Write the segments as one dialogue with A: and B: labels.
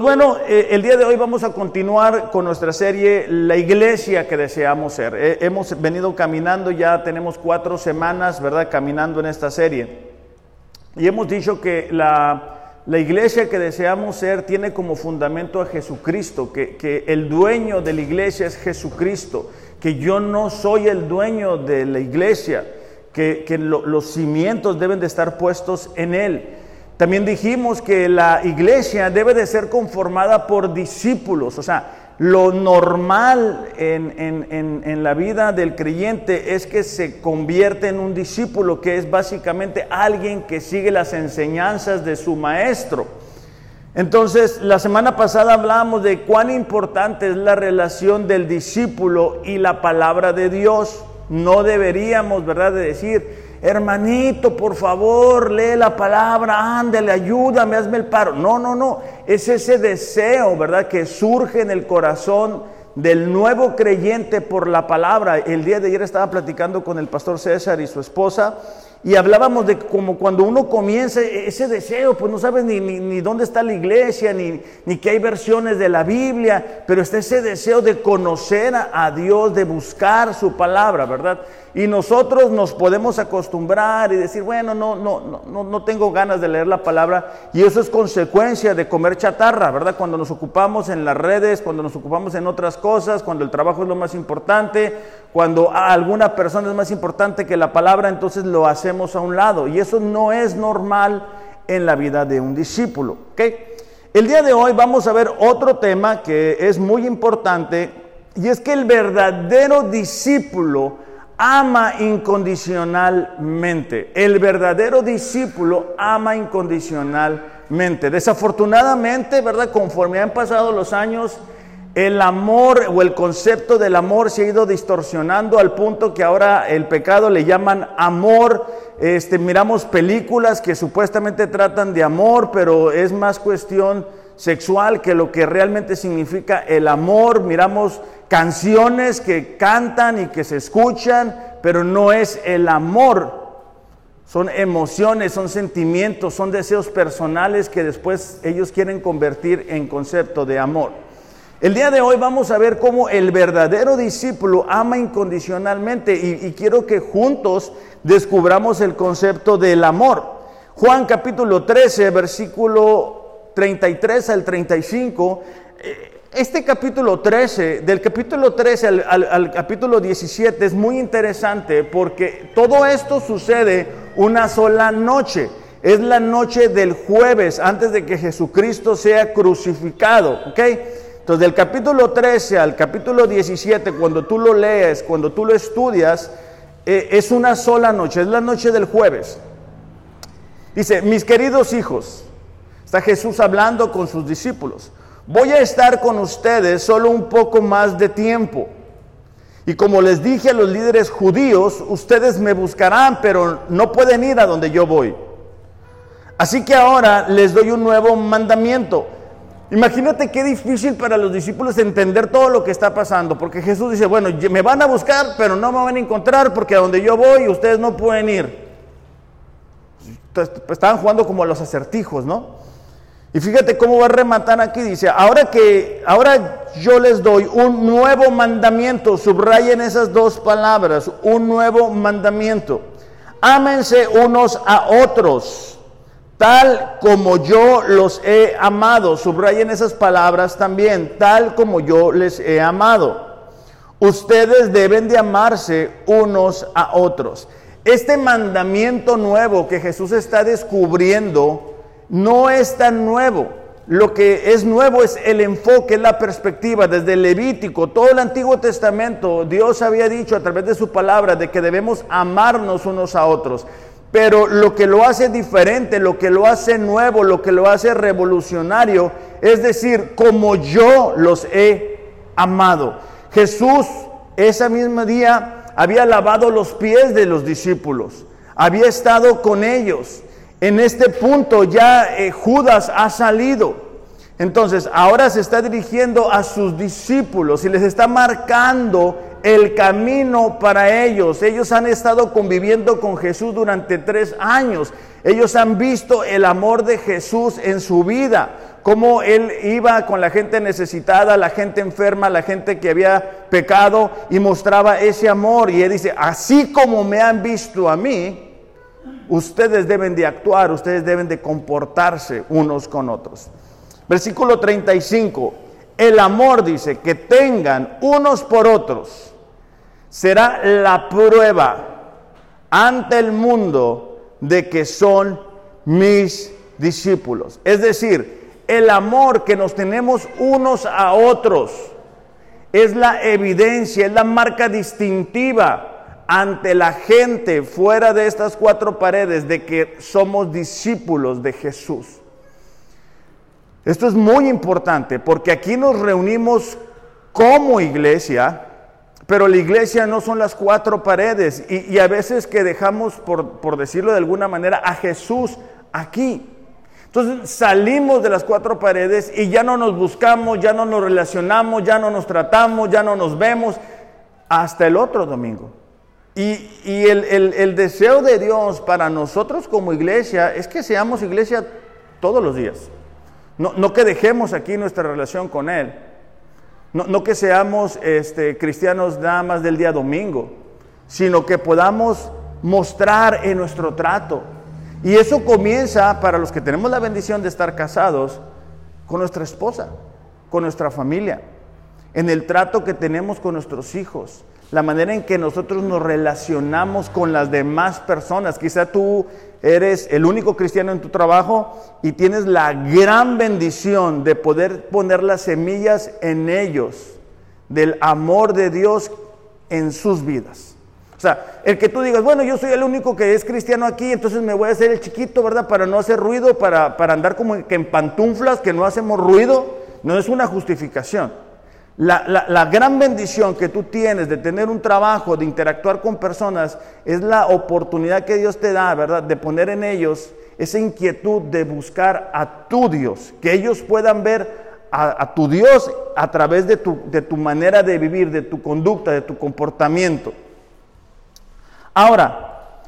A: Pues bueno, eh, el día de hoy vamos a continuar con nuestra serie La iglesia que deseamos ser. Eh, hemos venido caminando, ya tenemos cuatro semanas, ¿verdad? Caminando en esta serie. Y hemos dicho que la, la iglesia que deseamos ser tiene como fundamento a Jesucristo, que, que el dueño de la iglesia es Jesucristo, que yo no soy el dueño de la iglesia, que, que lo- los cimientos deben de estar puestos en Él. También dijimos que la iglesia debe de ser conformada por discípulos, o sea, lo normal en, en- en- en la vida del creyente es que se convierte en un discípulo, que es básicamente alguien que sigue las enseñanzas de su maestro. Entonces, la semana pasada hablábamos de cuán importante es la relación del discípulo y la palabra de Dios. No deberíamos, ¿verdad?, de decir, hermanito, por favor, lee la palabra, ándale, ayúdame, hazme el paro. No, no, no. Es ese deseo, ¿verdad?, que surge en el corazón del nuevo creyente por la palabra. El día de ayer estaba platicando con el pastor César y su esposa y hablábamos de como cuando uno comienza e-, ese deseo, pues no sabes ni, ni, ni dónde está la iglesia, ni, ni que hay versiones de la Biblia, pero está ese deseo de conocer a, Dios, de buscar su palabra, ¿verdad? Y nosotros nos podemos acostumbrar y decir, bueno, no, no, no, no, tengo ganas de leer la palabra, y eso es consecuencia de comer chatarra, ¿verdad? Cuando nos ocupamos en las redes, cuando nos ocupamos en otras cosas, cuando el trabajo es lo más importante, cuando alguna persona es más importante que la palabra, entonces lo hacemos a un lado, y eso no es normal en la vida de un discípulo. El día de hoy vamos a ver otro tema que es muy importante, y es que el verdadero discípulo ama incondicionalmente. El verdadero discípulo ama incondicionalmente. Desafortunadamente, ¿verdad? Conforme han pasado los años, el amor o el concepto del amor se ha ido distorsionando al punto que ahora el pecado le llaman amor. Este, miramos películas que supuestamente tratan de amor, pero es más cuestión sexual que lo que realmente significa el amor. Miramos canciones que cantan y que se escuchan, pero no es el amor. Son emociones, son sentimientos, son deseos personales que después ellos quieren convertir en concepto de amor. El día de hoy vamos a ver cómo el verdadero discípulo ama incondicionalmente y, quiero que juntos descubramos el concepto del amor. Juan capítulo 13, versículo 33 al 35. eh, Este capítulo 13, del capítulo 13 al, al- al capítulo 17 es muy interesante porque todo esto sucede una sola noche. Es la noche del jueves antes de que Jesucristo sea crucificado. ¿ok? Entonces, del capítulo 13 al capítulo 17, cuando tú lo lees, cuando tú lo estudias, eh, es una sola noche, es la noche del jueves. Dice, mis queridos hijos, está Jesús hablando con sus discípulos, voy a estar con ustedes solo un poco más de tiempo. Y como les dije a los líderes judíos, ustedes me buscarán, pero no pueden ir a donde yo voy. Así que ahora les doy un nuevo mandamiento. Imagínate qué difícil para los discípulos entender todo lo que está pasando, porque Jesús dice, bueno, me van a buscar, pero no me van a encontrar, porque a donde yo voy ustedes no pueden ir. Pues, estaban jugando como a los acertijos, ¿no? Y fíjate cómo va a rematar aquí, dice, ahora que, ahora yo les doy un nuevo mandamiento, subrayen esas dos palabras, un nuevo mandamiento. Ámense unos a otros, tal como yo los he amado, subrayen esas palabras también, tal como yo les he amado. Ustedes deben de amarse unos a otros. Este mandamiento nuevo que Jesús está descubriendo no es tan nuevo. Lo que es nuevo es el enfoque, la perspectiva. Desde Levítico, todo el Antiguo Testamento, Dios había dicho a través de su palabra de que debemos amarnos unos a otros. Pero lo que lo hace diferente, lo que lo hace nuevo, lo que lo hace revolucionario, es decir, como yo los he amado. Jesús ese mismo día había lavado los pies de los discípulos, había estado con ellos. En este punto ya eh, Judas ha salido. Entonces ahora se está dirigiendo a sus discípulos y les está marcando el camino para ellos. Ellos han estado conviviendo con Jesús durante tres años. Ellos han visto el amor de Jesús en su vida. cómo él iba con la gente necesitada, la gente enferma, la gente que había pecado y mostraba ese amor. Y él dice, así como me han visto a mí, ustedes deben de actuar, ustedes deben de comportarse unos con otros. Versículo 35, el amor dice que tengan unos por otros será la prueba ante el mundo de que son mis discípulos. Es decir, el amor que nos tenemos unos a otros es la evidencia, es la marca distintiva ante la gente fuera de estas cuatro paredes de que somos discípulos de Jesús. Esto es muy importante porque aquí nos reunimos como iglesia, pero la iglesia no son las cuatro paredes y, a veces que dejamos, por, por decirlo de alguna manera, a Jesús aquí. Entonces salimos de las cuatro paredes y ya no nos buscamos, ya no nos relacionamos, ya no nos tratamos, ya no nos vemos hasta el otro domingo. Y, y el, el, el, deseo de Dios para nosotros como iglesia es que seamos iglesia todos los días. No, no que dejemos aquí nuestra relación con Él. No, que seamos este, cristianos nada más del día domingo, sino que podamos mostrar en nuestro trato. Y eso comienza para los que tenemos la bendición de estar casados con nuestra esposa, con nuestra familia, en el trato que tenemos con nuestros hijos, la manera en que nosotros nos relacionamos con las demás personas. Quizá tú eres el único cristiano en tu trabajo y tienes la gran bendición de poder poner las semillas en ellos del amor de Dios en sus vidas. O sea, el que tú digas, bueno, yo soy el único que es cristiano aquí, entonces me voy a hacer el chiquito, ¿verdad? Para no hacer ruido, para, para andar como que en pantuflas, que no hacemos ruido, no es una justificación. La, gran bendición que tú tienes de tener un trabajo, de interactuar con personas, es la oportunidad que Dios te da, ¿verdad? De poner en ellos esa inquietud de buscar a tu Dios, que ellos puedan ver a, tu Dios a través de tu, de tu manera de vivir, de tu conducta, de tu comportamiento. Ahora,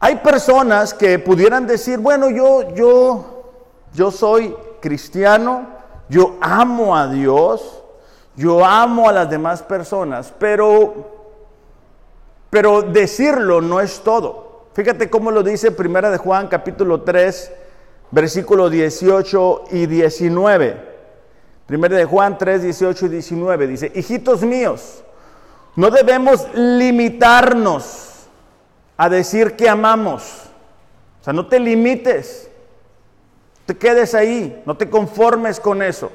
A: hay personas que pudieran decir, bueno, yo, yo, yo soy cristiano, yo amo a Dios, yo amo a las demás personas, pero, pero decirlo no es todo. Fíjate cómo lo dice Primera de Juan capítulo 3, versículos 18 y 19. Primera de Juan 3, 18 y 19 dice, hijitos míos, no debemos limitarnos a decir que amamos. O sea, no te limites, te quedes ahí, no te conformes con eso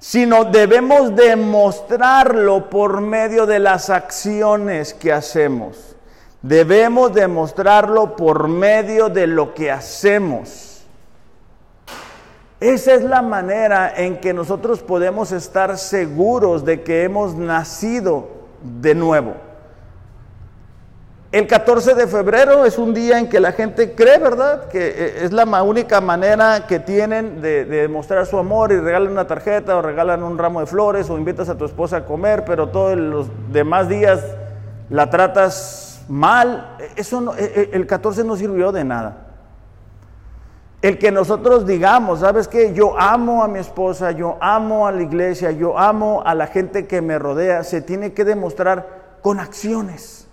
A: sino debemos demostrarlo por medio de las acciones que hacemos. Debemos demostrarlo por medio de lo que hacemos. Esa es la manera en que nosotros podemos estar seguros de que hemos nacido de nuevo. El 14 de febrero es un día en que la gente cree, ¿verdad? Que eh, es la única manera que tienen de, demostrar su amor y regalan una tarjeta o regalan un ramo de flores o invitas a tu esposa a comer, pero todos los demás días la tratas mal. Eso eh, eh, el 14 no sirvió de nada. El que nosotros digamos, ¿sabes qué? Yo amo a mi esposa, yo amo a la iglesia, yo amo a la gente que me rodea, se tiene que demostrar con acciones.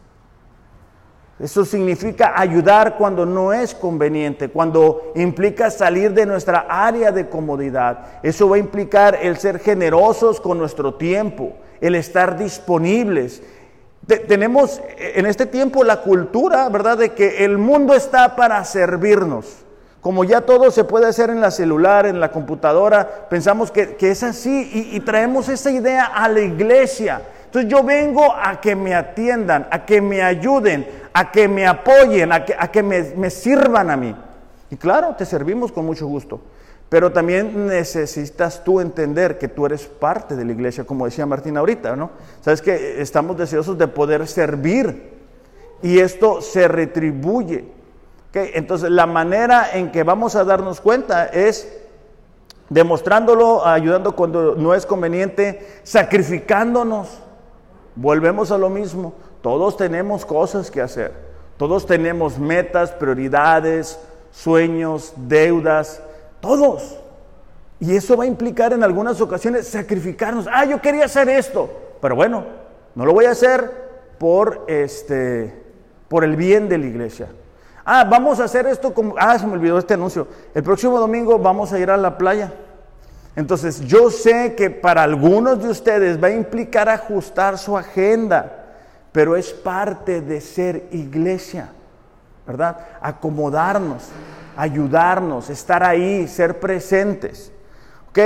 A: Eso significa ayudar cuando no es conveniente, cuando implica salir de nuestra área de comodidad. Eso va a implicar el ser generosos con nuestro tiempo, el estar disponibles. tenemos en este tiempo la cultura, ¿verdad?, de que el mundo está para servirnos. Como ya todo se puede hacer en la celular, en la computadora, pensamos que, es así y, y traemos esa idea a la iglesia. Entonces yo vengo a que me atiendan, a que me ayuden, a que me apoyen, a que, me, sirvan a mí. Y claro, te servimos con mucho gusto. Pero también necesitas tú entender que tú eres parte de la iglesia, como decía Martín ahorita, ¿no? Sabes que estamos deseosos de poder servir y esto se retribuye. Entonces, la manera en que vamos a darnos cuenta es demostrándolo, ayudando cuando no es conveniente, sacrificándonos. Volvemos a lo mismo. Todos tenemos cosas que hacer. Todos tenemos metas, prioridades, sueños, deudas. Todos. Y eso va a implicar en algunas ocasiones sacrificarnos. Ah, yo quería hacer esto, pero bueno, no lo voy a hacer por este por el bien de la iglesia. Ah, vamos a hacer esto como ah, se me olvidó este anuncio. El próximo domingo vamos a ir a la playa. Entonces, yo sé que para algunos de ustedes va a implicar ajustar su agenda, pero es parte de ser iglesia, ¿verdad? Acomodarnos, ayudarnos, estar ahí, ser presentes. ¿Ok?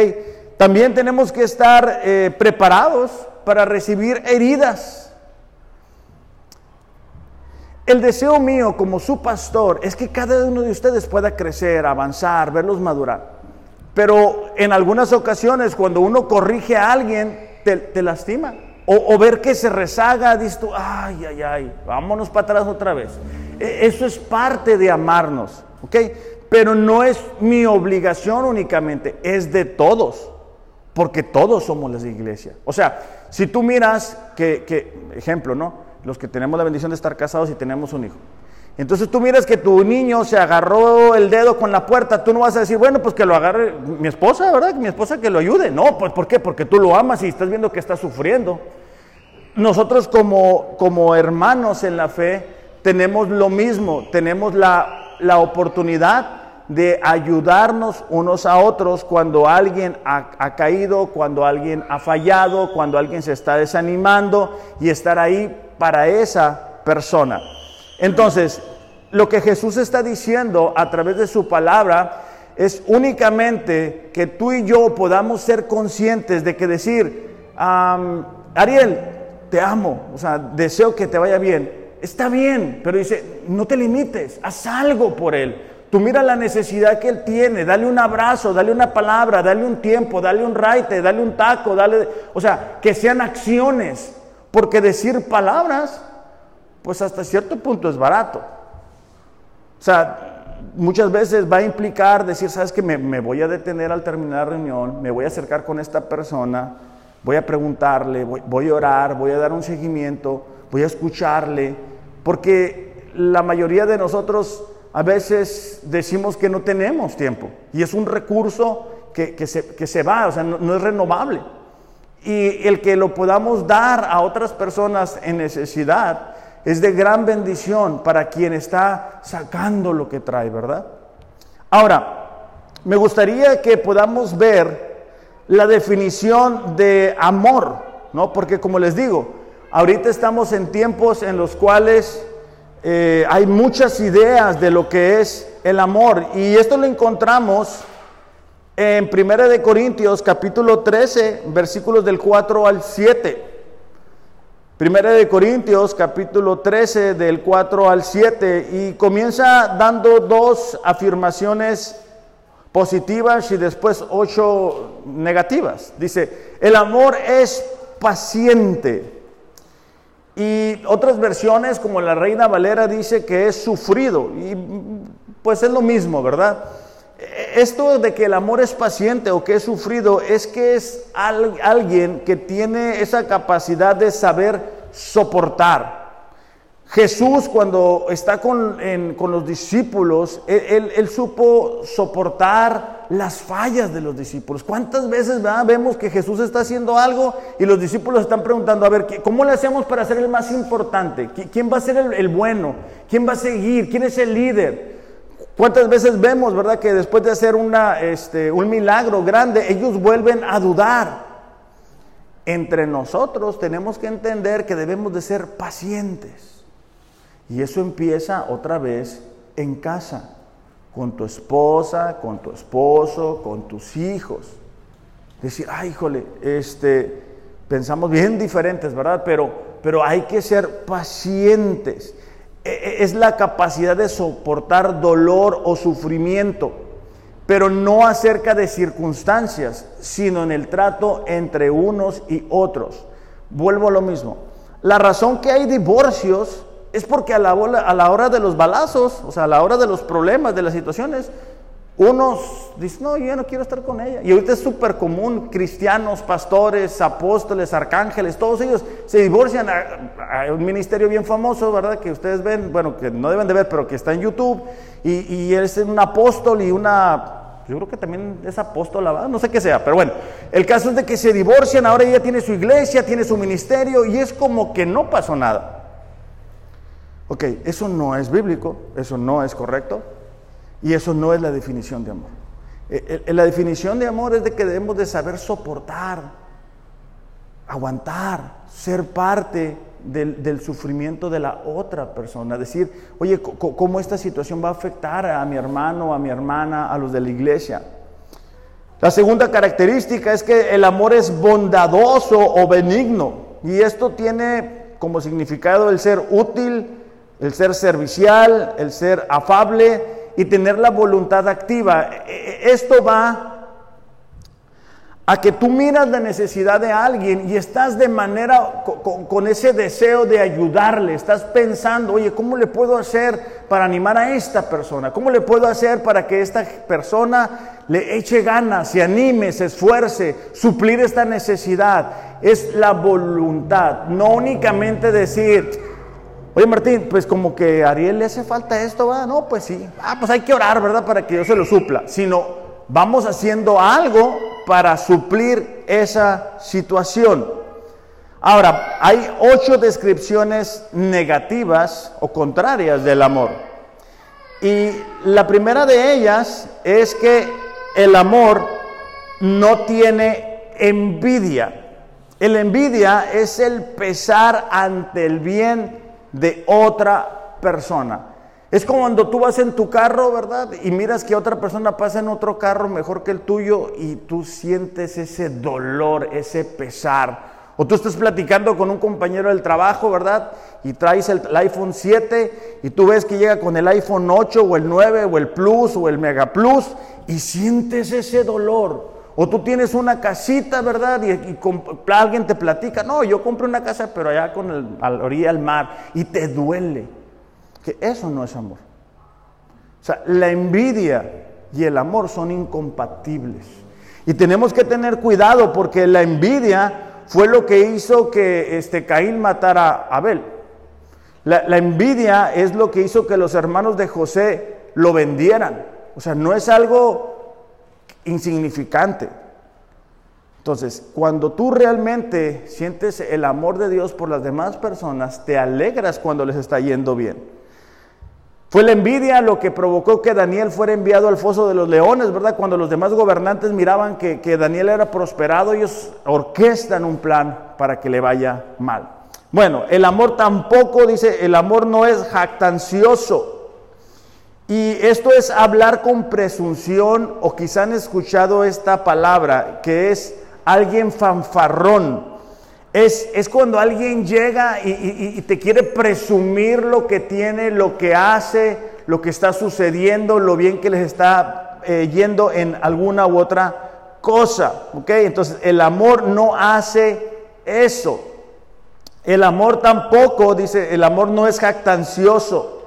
A: También tenemos que estar eh, preparados para recibir heridas. El deseo mío como su pastor es que cada uno de ustedes pueda crecer, avanzar, verlos madurar. Pero en algunas ocasiones cuando uno corrige a alguien, te, lastima. O, ver que se rezaga, dices ay, ay, ay, vámonos para atrás otra vez. E, eso es parte de amarnos, ¿ok? Pero no es mi obligación únicamente, es de todos, porque todos somos la iglesia. O sea, si tú miras que, que, ejemplo, ¿no? Los que tenemos la bendición de estar casados y tenemos un hijo. Entonces tú miras que tu niño se agarró el dedo con la puerta, tú no vas a decir, bueno, pues que lo agarre mi esposa, ¿verdad? Mi esposa que lo ayude. No, pues ¿por qué? Porque tú lo amas y estás viendo que está sufriendo. Nosotros como, como hermanos en la fe tenemos lo mismo, tenemos la, la oportunidad de ayudarnos unos a otros cuando alguien ha, ha, caído, cuando alguien ha fallado, cuando alguien se está desanimando y estar ahí para esa persona. Entonces, lo que Jesús está diciendo a través de su palabra es únicamente que tú y yo podamos ser conscientes de que decir, Ariel, te amo, o sea, deseo que te vaya bien. Está bien, pero dice, no te limites, haz algo por él. Tú mira la necesidad que él tiene, dale un abrazo, dale una palabra, dale un tiempo, dale un raite, dale un taco, dale, o sea, que sean acciones, porque decir palabras pues hasta cierto punto es barato. O sea, muchas veces va a implicar decir, sabes que me, voy a detener al terminar la reunión, me voy a acercar con esta persona, voy a preguntarle, voy, a orar, voy a dar un seguimiento, voy a escucharle, porque la mayoría de nosotros a veces decimos que no tenemos tiempo y es un recurso que, se, va, o sea, no es renovable. Y el que lo podamos dar a otras personas en necesidad, es de gran bendición para quien está sacando lo que trae, ¿verdad? Ahora, me gustaría que podamos ver la definición de amor, ¿no? Porque como les digo, ahorita estamos en tiempos en los cuales eh, hay muchas ideas de lo que es el amor y esto lo encontramos en 1 de Corintios capítulo 13, versículos del 4 al 7. Primera de Corintios capítulo 13 del 4 al 7 y comienza dando dos afirmaciones positivas y después ocho negativas. Dice, el amor es paciente. Y otras versiones como la Reina Valera dice que es sufrido. Y pues es lo mismo, ¿verdad? Esto de que el amor es paciente o que es sufrido es que es alguien que tiene esa capacidad de saber soportar. Jesús cuando está con, los discípulos, él, supo soportar las fallas de los discípulos. ¿Cuántas veces vemos que Jesús está haciendo algo y los discípulos están preguntando, a ver, ¿cómo le hacemos para ser el más importante? ¿Quién va a ser el, el bueno? ¿Quién va a seguir? ¿Quién es el líder? ¿Cuántas veces vemos, verdad, que después de hacer este, un milagro grande, ellos vuelven a dudar? Entre nosotros tenemos que entender que debemos de ser pacientes. Y eso empieza otra vez en casa, con tu esposa, con tu esposo, con tus hijos. Decir, ay, híjole, este, pensamos bien diferentes, ¿verdad? Pero hay que ser pacientes. E, e, es la capacidad de soportar dolor o sufrimiento, pero no acerca de circunstancias, sino en el trato entre unos y otros. Vuelvo a lo mismo. La razón que hay divorcios es porque a la, a la hora de los balazos, o sea, a la hora de los problemas, de las situaciones, unos dicen, no, yo no quiero estar con ella. Y ahorita es súper común, cristianos, pastores, apóstoles, arcángeles, todos ellos se divorcian. Hay un ministerio bien famoso, ¿verdad? Que ustedes ven, bueno, que no deben de ver, pero que está en YouTube. Y, y es un apóstol y una yo creo que también es apóstola, no sé qué sea, pero bueno, el caso es de que se divorcian, ahora ella tiene su iglesia, tiene su ministerio y es como que no pasó nada. Ok, eso no es bíblico, eso no es correcto y eso no es la definición de amor. Eh, eh, la definición de amor es de que debemos de saber soportar, aguantar, ser parte del, sufrimiento de la otra persona. Decir, oye, ¿cómo esta situación va a afectar a mi hermano, a mi hermana, a los de la iglesia? La segunda característica es que el amor es bondadoso o benigno. Y esto tiene como significado el ser útil, el ser servicial, el ser afable y tener la voluntad activa. E, e, esto va a que tú miras la necesidad de alguien y estás de manera con, ese deseo de ayudarle, estás pensando, oye, ¿cómo le puedo hacer para animar a esta persona? ¿Cómo le puedo hacer para que esta persona le eche ganas, se anime, se esfuerce, suplir esta necesidad? Es la voluntad, no únicamente decir, Oye Martín, pues como que a Ariel le hace falta esto, ¿va? No, pues sí. Ah, pues hay que orar, ¿verdad? Para que Dios se lo supla. Sino vamos haciendo algo para suplir esa situación. Ahora, hay ocho descripciones negativas o contrarias del amor. Y la primera de ellas es que el amor no tiene envidia. El envidia es el pesar ante el bien de otra persona. Es como cuando tú vas en tu carro, ¿verdad? Y miras que otra persona pasa en otro carro mejor que el tuyo y tú sientes ese dolor, ese pesar. O tú estás platicando con un compañero del trabajo, ¿verdad? Y traes el, iPhone 7 y tú ves que llega con el iPhone 8 o el 9 o el Plus o el Mega Plus y sientes ese dolor. O tú tienes una casita, ¿verdad? Y, alguien te platica, no, yo compré una casa, pero allá con a la orilla del mar, y te duele. Que eso no es amor. O sea, la envidia y el amor son incompatibles. Y tenemos que tener cuidado porque la envidia fue lo que hizo que este, Caín matara a Abel. La envidia es lo que hizo que los hermanos de José lo vendieran. O sea, no es algo insignificante. Entonces, cuando tú realmente sientes el amor de Dios por las demás personas, te alegras cuando les está yendo bien. Fue la envidia lo que provocó que Daniel fuera enviado al foso de los leones, ¿verdad? Cuando los demás gobernantes miraban que, que Daniel era prosperado, ellos orquestan un plan para que le vaya mal. Bueno, el amor tampoco, dice, el amor no es jactancioso. Y esto es hablar con presunción o quizá han escuchado esta palabra que es alguien fanfarrón. Es, es cuando alguien llega y, te quiere presumir lo que tiene, lo que hace, lo que está sucediendo, lo bien que les está eh, yendo en alguna u otra cosa. ¿ok? Entonces el amor no hace eso. El amor tampoco, dice, el amor no es jactancioso.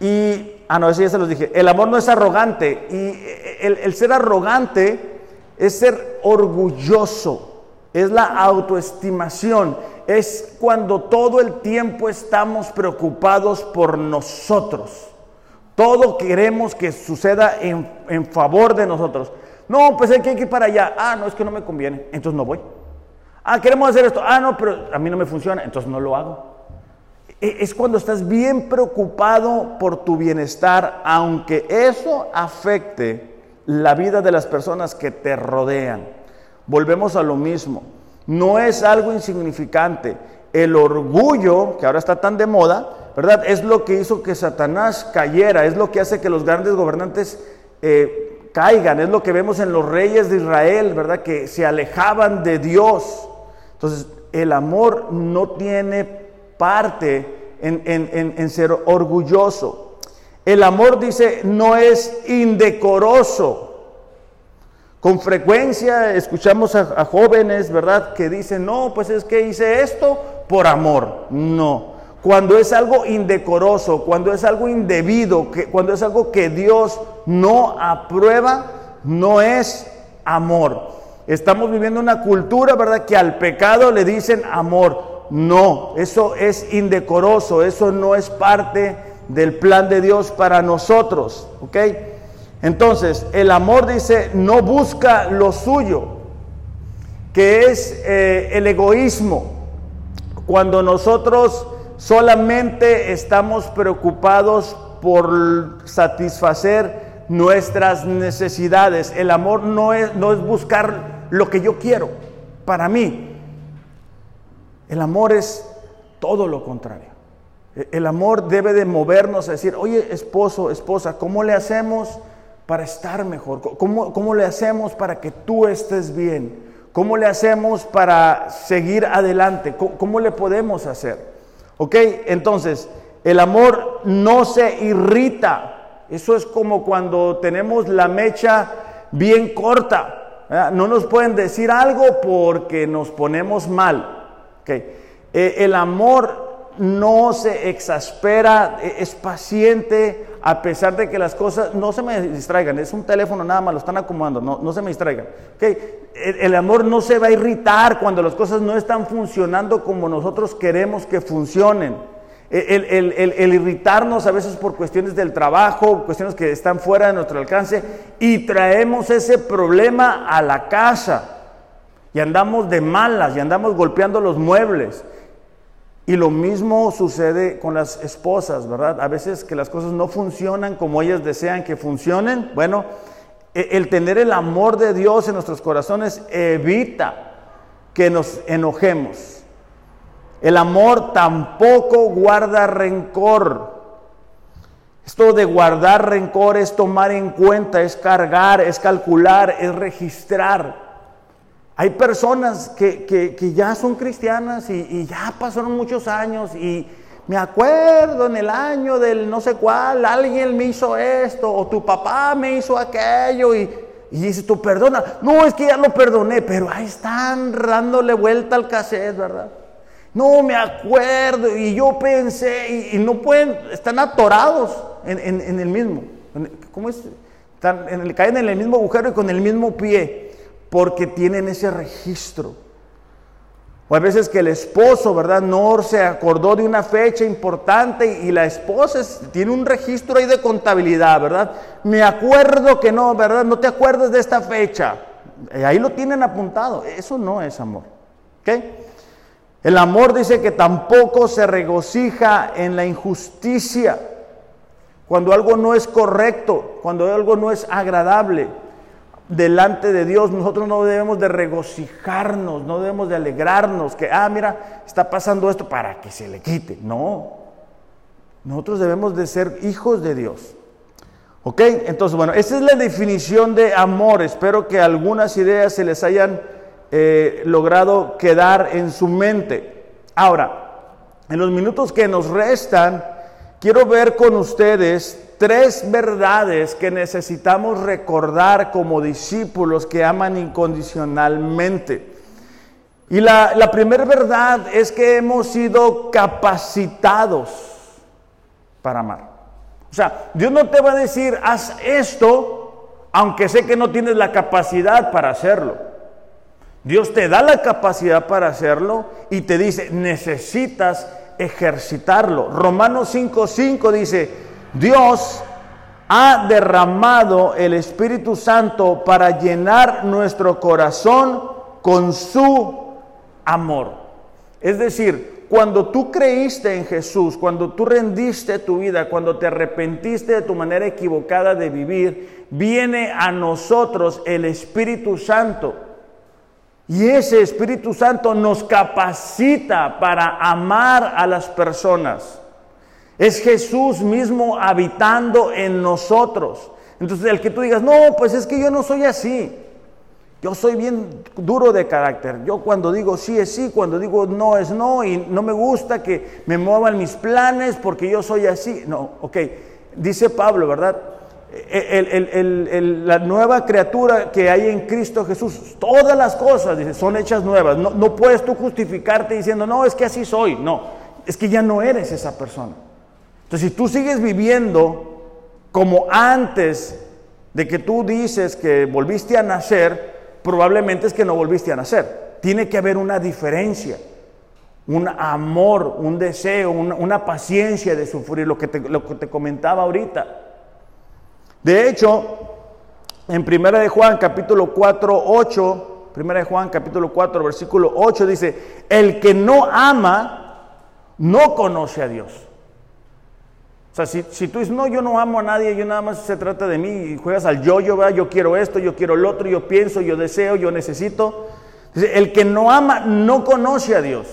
A: Y Ah, no, eso ya se los dije. El amor no es arrogante. Y el, ser arrogante es ser orgulloso. Es la autoestimación. Es cuando todo el tiempo estamos preocupados por nosotros. Todo queremos que suceda en, en favor de nosotros. No, pues hay que ir para allá. Ah, no, es que no me conviene. Entonces no voy. Ah, queremos hacer esto. Ah, no, pero a mí no me funciona. Entonces no lo hago. E, es cuando estás bien preocupado por tu bienestar, aunque eso afecte la vida de las personas que te rodean. Volvemos a lo mismo. No es algo insignificante. El orgullo, que ahora está tan de moda, ¿verdad? Es lo que hizo que Satanás cayera, es lo que hace que los grandes gobernantes eh, caigan, es lo que vemos en los reyes de Israel, ¿verdad? Que se alejaban de Dios. Entonces, el amor no tiene parte en, ser orgulloso. El amor, dice, no es indecoroso. Con frecuencia escuchamos a, jóvenes, ¿verdad?, que dicen, no, pues es que hice esto por amor. No. Cuando es algo indecoroso, cuando es algo indebido, que, cuando es algo que Dios no aprueba, no es amor. Estamos viviendo una cultura, ¿verdad?, que al pecado le dicen amor. No, eso es indecoroso, eso no es parte del plan de Dios para nosotros, ¿ok? Entonces, el amor dice, no busca lo suyo, que es eh, el egoísmo. Cuando nosotros solamente estamos preocupados por satisfacer nuestras necesidades. El amor no es, no es buscar lo que yo quiero para mí. El amor es todo lo contrario. E, el amor debe de movernos a decir, oye, esposo, esposa, ¿cómo le hacemos para estar mejor? ¿Cómo, cómo le hacemos para que tú estés bien? ¿Cómo le hacemos para seguir adelante? ¿Cómo, le podemos hacer? ¿Ok? Entonces, el amor no se irrita. Eso es como cuando tenemos la mecha bien corta. No nos pueden decir algo porque nos ponemos mal. ¿Okay? Eh, el amor no se exaspera, e, es paciente, a pesar de que las cosas no se me distraigan, es un teléfono nada más, lo están acomodando, no, se me distraigan. El, amor no se va a irritar cuando las cosas no están funcionando como nosotros queremos que funcionen. El, el, irritarnos a veces por cuestiones del trabajo, cuestiones que están fuera de nuestro alcance, y traemos ese problema a la casa. Y andamos de malas, y andamos golpeando los muebles. Y lo mismo sucede con las esposas, ¿verdad? A veces que las cosas no funcionan como ellas desean que funcionen. Bueno, e, el tener el amor de Dios en nuestros corazones evita que nos enojemos. El amor tampoco guarda rencor. Esto de guardar rencor es tomar en cuenta, es cargar, es calcular, es registrar. Hay personas que, ya son cristianas y, ya pasaron muchos años y me acuerdo en el año del no sé cuál, alguien me hizo esto o tu papá me hizo aquello y, y dice, tú perdona. No, es que ya lo perdoné, pero ahí están dándole vuelta al cassette, ¿verdad? No, me acuerdo y yo pensé y, no pueden, están atorados en, el mismo. ¿Cómo es? Están en el, caen en el mismo agujero y con el mismo pie porque tienen ese registro. O a veces que el esposo, ¿verdad? No se acordó de una fecha importante y la esposa tiene un registro ahí de contabilidad, ¿verdad? Me acuerdo que no, ¿verdad? No te acuerdas de esta fecha. Eh, ahí lo tienen apuntado. Eso no es amor. ¿Ok? El amor dice que tampoco se regocija en la injusticia. Cuando algo no es correcto, cuando algo no es agradable delante de Dios, nosotros no debemos de regocijarnos, no debemos de alegrarnos, que, ah, mira, está pasando esto para que se le quite. No, nosotros debemos de ser hijos de Dios. ¿Ok? Entonces, bueno, esa es la definición de amor. Espero que algunas ideas se les hayan eh, logrado quedar en su mente. Ahora, en los minutos que nos restan, quiero ver con ustedes tres verdades que necesitamos recordar como discípulos que aman incondicionalmente. Y la, primera verdad es que hemos sido capacitados para amar. O sea, Dios no te va a decir, haz esto, aunque sé que no tienes la capacidad para hacerlo. Dios te da la capacidad para hacerlo y te dice, necesitas ejercitarlo. Romanos 5.5 dice, Dios ha derramado el Espíritu Santo para llenar nuestro corazón con su amor. Es decir, cuando tú creíste en Jesús, cuando tú rendiste tu vida, cuando te arrepentiste de tu manera equivocada de vivir, viene a nosotros el Espíritu Santo. Y ese Espíritu Santo nos capacita para amar a las personas. Es Jesús mismo habitando en nosotros. Entonces, el que tú digas, no, pues es que yo no soy así. Yo soy bien duro de carácter. Yo cuando digo sí es sí, cuando digo no es no, y no me gusta que me muevan mis planes porque yo soy así. No, ok. Dice Pablo, ¿verdad? la nueva criatura que hay en Cristo Jesús, todas las cosas son hechas nuevas. No, no puedes tú justificarte diciendo, no, es que así soy. No, es que ya no eres esa persona. Entonces, si tú sigues viviendo como antes de que tú dices que volviste a nacer, probablemente es que no volviste a nacer. Tiene que haber una diferencia, un amor, un deseo, una, paciencia de sufrir, lo que, te, comentaba ahorita. De hecho, en 1 de Juan capítulo 4, 8, 1 de Juan capítulo 4, versículo 8 dice, el que no ama no conoce a Dios. O sea, si, si, tú dices, no, yo no amo a nadie, yo nada más se trata de mí y juegas al yo-yo, ¿verdad? yo quiero esto, yo quiero el otro, yo pienso, yo deseo, yo necesito. El que no ama no conoce a Dios,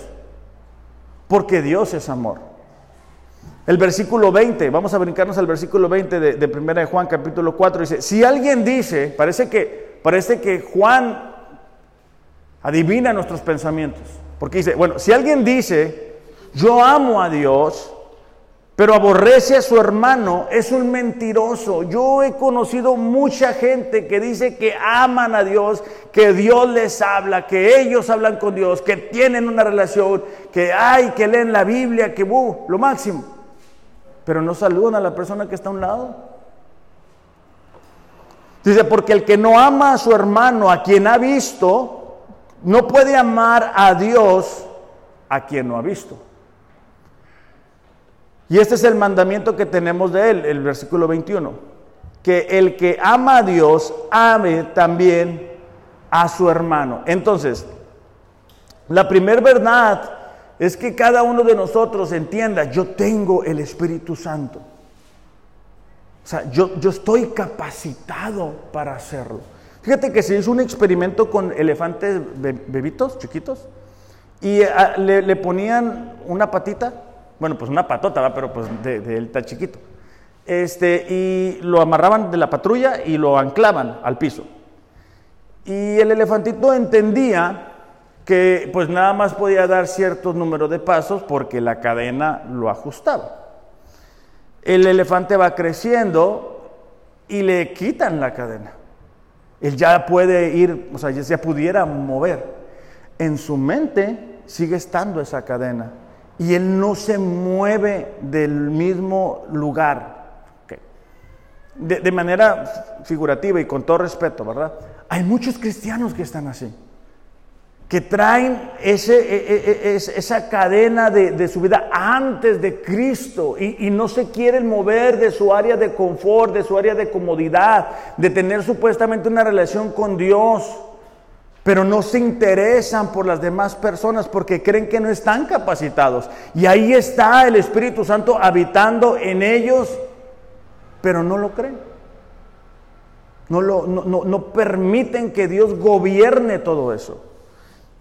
A: porque Dios es amor. El versículo 20, vamos a brincarnos al versículo 20 de, de 1 de Juan capítulo 4, dice, si alguien dice, parece que, parece que Juan adivina nuestros pensamientos, porque dice, bueno, si alguien dice, yo amo a Dios, pero aborrece a su hermano, es un mentiroso. Yo he conocido mucha gente que dice que aman a Dios, que Dios les habla, que ellos hablan con Dios, que tienen una relación, que hay, que leen la Biblia, que uh, lo máximo. Pero no saludan a la persona que está a un lado. Dice, porque el que no ama a su hermano, a quien ha visto, no puede amar a Dios a quien no ha visto. Y este es el mandamiento que tenemos de él, el versículo 21. Que el que ama a Dios ame también a su hermano. Entonces, la primera verdad es que cada uno de nosotros entienda, yo tengo el Espíritu Santo. O sea, yo, yo estoy capacitado para hacerlo. Fíjate que se hizo un experimento con elefantes bebitos, chiquitos, y ah, le, le ponían una patita bueno, pues una patota, pero pues de, él está chiquito. Este, y lo amarraban de la patrulla y lo anclaban al piso. Y el elefantito entendía que pues nada más podía dar cierto número de pasos porque la cadena lo ajustaba. El elefante va creciendo y le quitan la cadena. Él ya puede ir, o sea, ya pudiera mover. En su mente sigue estando esa cadena y él no se mueve del mismo lugar. De, manera figurativa y con todo respeto, ¿verdad? Hay muchos cristianos que están así, que traen ese, e, e, e, esa cadena de, su vida antes de Cristo y, y no se quieren mover de su área de confort, de su área de comodidad, de tener supuestamente una relación con Dios pero no se interesan por las demás personas porque creen que no están capacitados. Y ahí está el Espíritu Santo habitando en ellos, pero no lo creen. No, lo, no, no, permiten que Dios gobierne todo eso.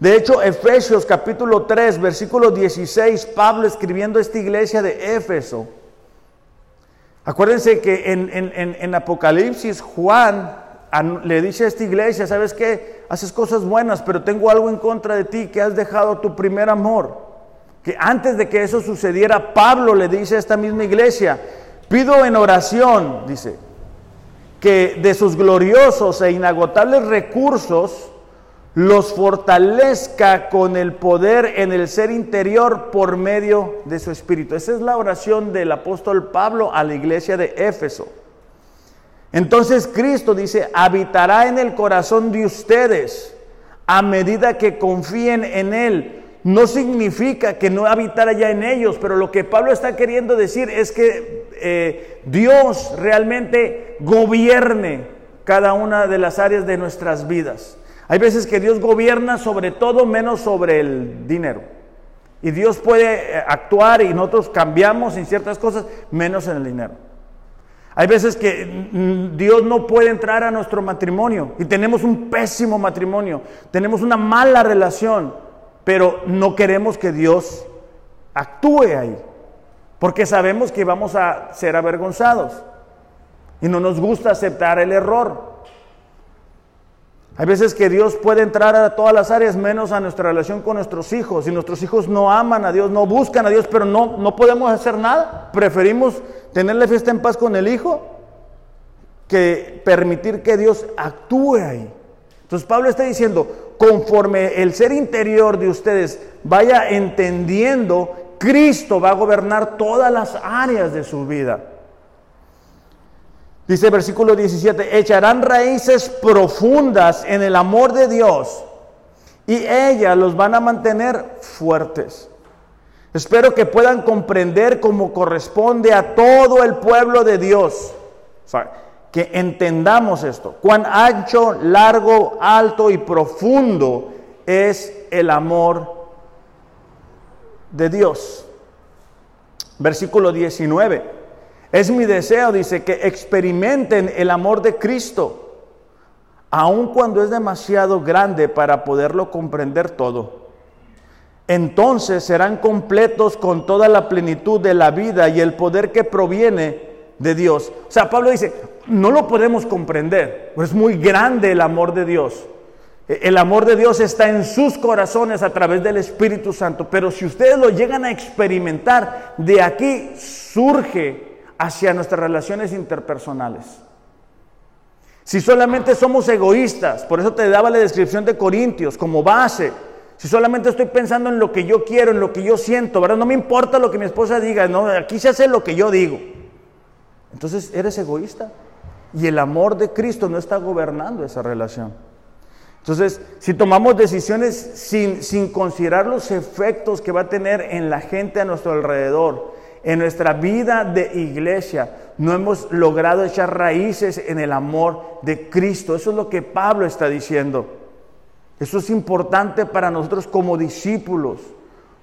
A: De hecho, Efesios capítulo 3, versículo 16, Pablo escribiendo esta iglesia de Éfeso. Acuérdense que en, en, en Apocalipsis Juan le dice a esta iglesia, ¿sabes qué? Haces cosas buenas, pero tengo algo en contra de ti, que has dejado tu primer amor. Que antes de que eso sucediera, Pablo le dice a esta misma iglesia, pido en oración, dice, que de sus gloriosos e inagotables recursos los fortalezca con el poder en el ser interior por medio de su espíritu. Esa es la oración del apóstol Pablo a la iglesia de Éfeso. Entonces Cristo dice, habitará en el corazón de ustedes a medida que confíen en Él. No significa que no habitara ya en ellos, pero lo que Pablo está queriendo decir es que eh, Dios realmente gobierne cada una de las áreas de nuestras vidas. Hay veces que Dios gobierna sobre todo menos sobre el dinero. Y Dios puede eh, actuar y nosotros cambiamos en ciertas cosas menos en el dinero. Hay veces que mm, Dios no puede entrar a nuestro matrimonio y tenemos un pésimo matrimonio, tenemos una mala relación, pero no queremos que Dios actúe ahí, porque sabemos que vamos a ser avergonzados y no nos gusta aceptar el error. Hay veces que Dios puede entrar a todas las áreas menos a nuestra relación con nuestros hijos. Y nuestros hijos no aman a Dios, no buscan a Dios, pero no, no podemos hacer nada. Preferimos tenerle fiesta en paz con el hijo que permitir que Dios actúe ahí. Entonces Pablo está diciendo, conforme el ser interior de ustedes vaya entendiendo, Cristo va a gobernar todas las áreas de su vida. Dice versículo 17, echarán raíces profundas en el amor de Dios y ellas los van a mantener fuertes. Espero que puedan comprender como corresponde a todo el pueblo de Dios. que entendamos esto. Cuán ancho, largo, alto y profundo es el amor de Dios. Versículo 19. Es mi deseo, dice, que experimenten el amor de Cristo, aun cuando es demasiado grande para poderlo comprender todo. Entonces serán completos con toda la plenitud de la vida y el poder que proviene de Dios. O sea, Pablo dice, no lo podemos comprender, es muy grande el amor de Dios. E, el amor de Dios está en sus corazones a través del Espíritu Santo, pero si ustedes lo llegan a experimentar, de aquí surge hacia nuestras relaciones interpersonales. Si solamente somos egoístas, por eso te daba la descripción de Corintios como base, si solamente estoy pensando en lo que yo quiero, en lo que yo siento, ¿verdad? No me importa lo que mi esposa diga, no, aquí se hace lo que yo digo. Entonces eres egoísta. Y el amor de Cristo no está gobernando esa relación. Entonces, si tomamos decisiones sin, sin considerar los efectos que va a tener en la gente a nuestro alrededor, en nuestra vida de iglesia, no hemos logrado echar raíces en el amor de Cristo. Eso es lo que Pablo está diciendo. Eso es importante para nosotros como discípulos,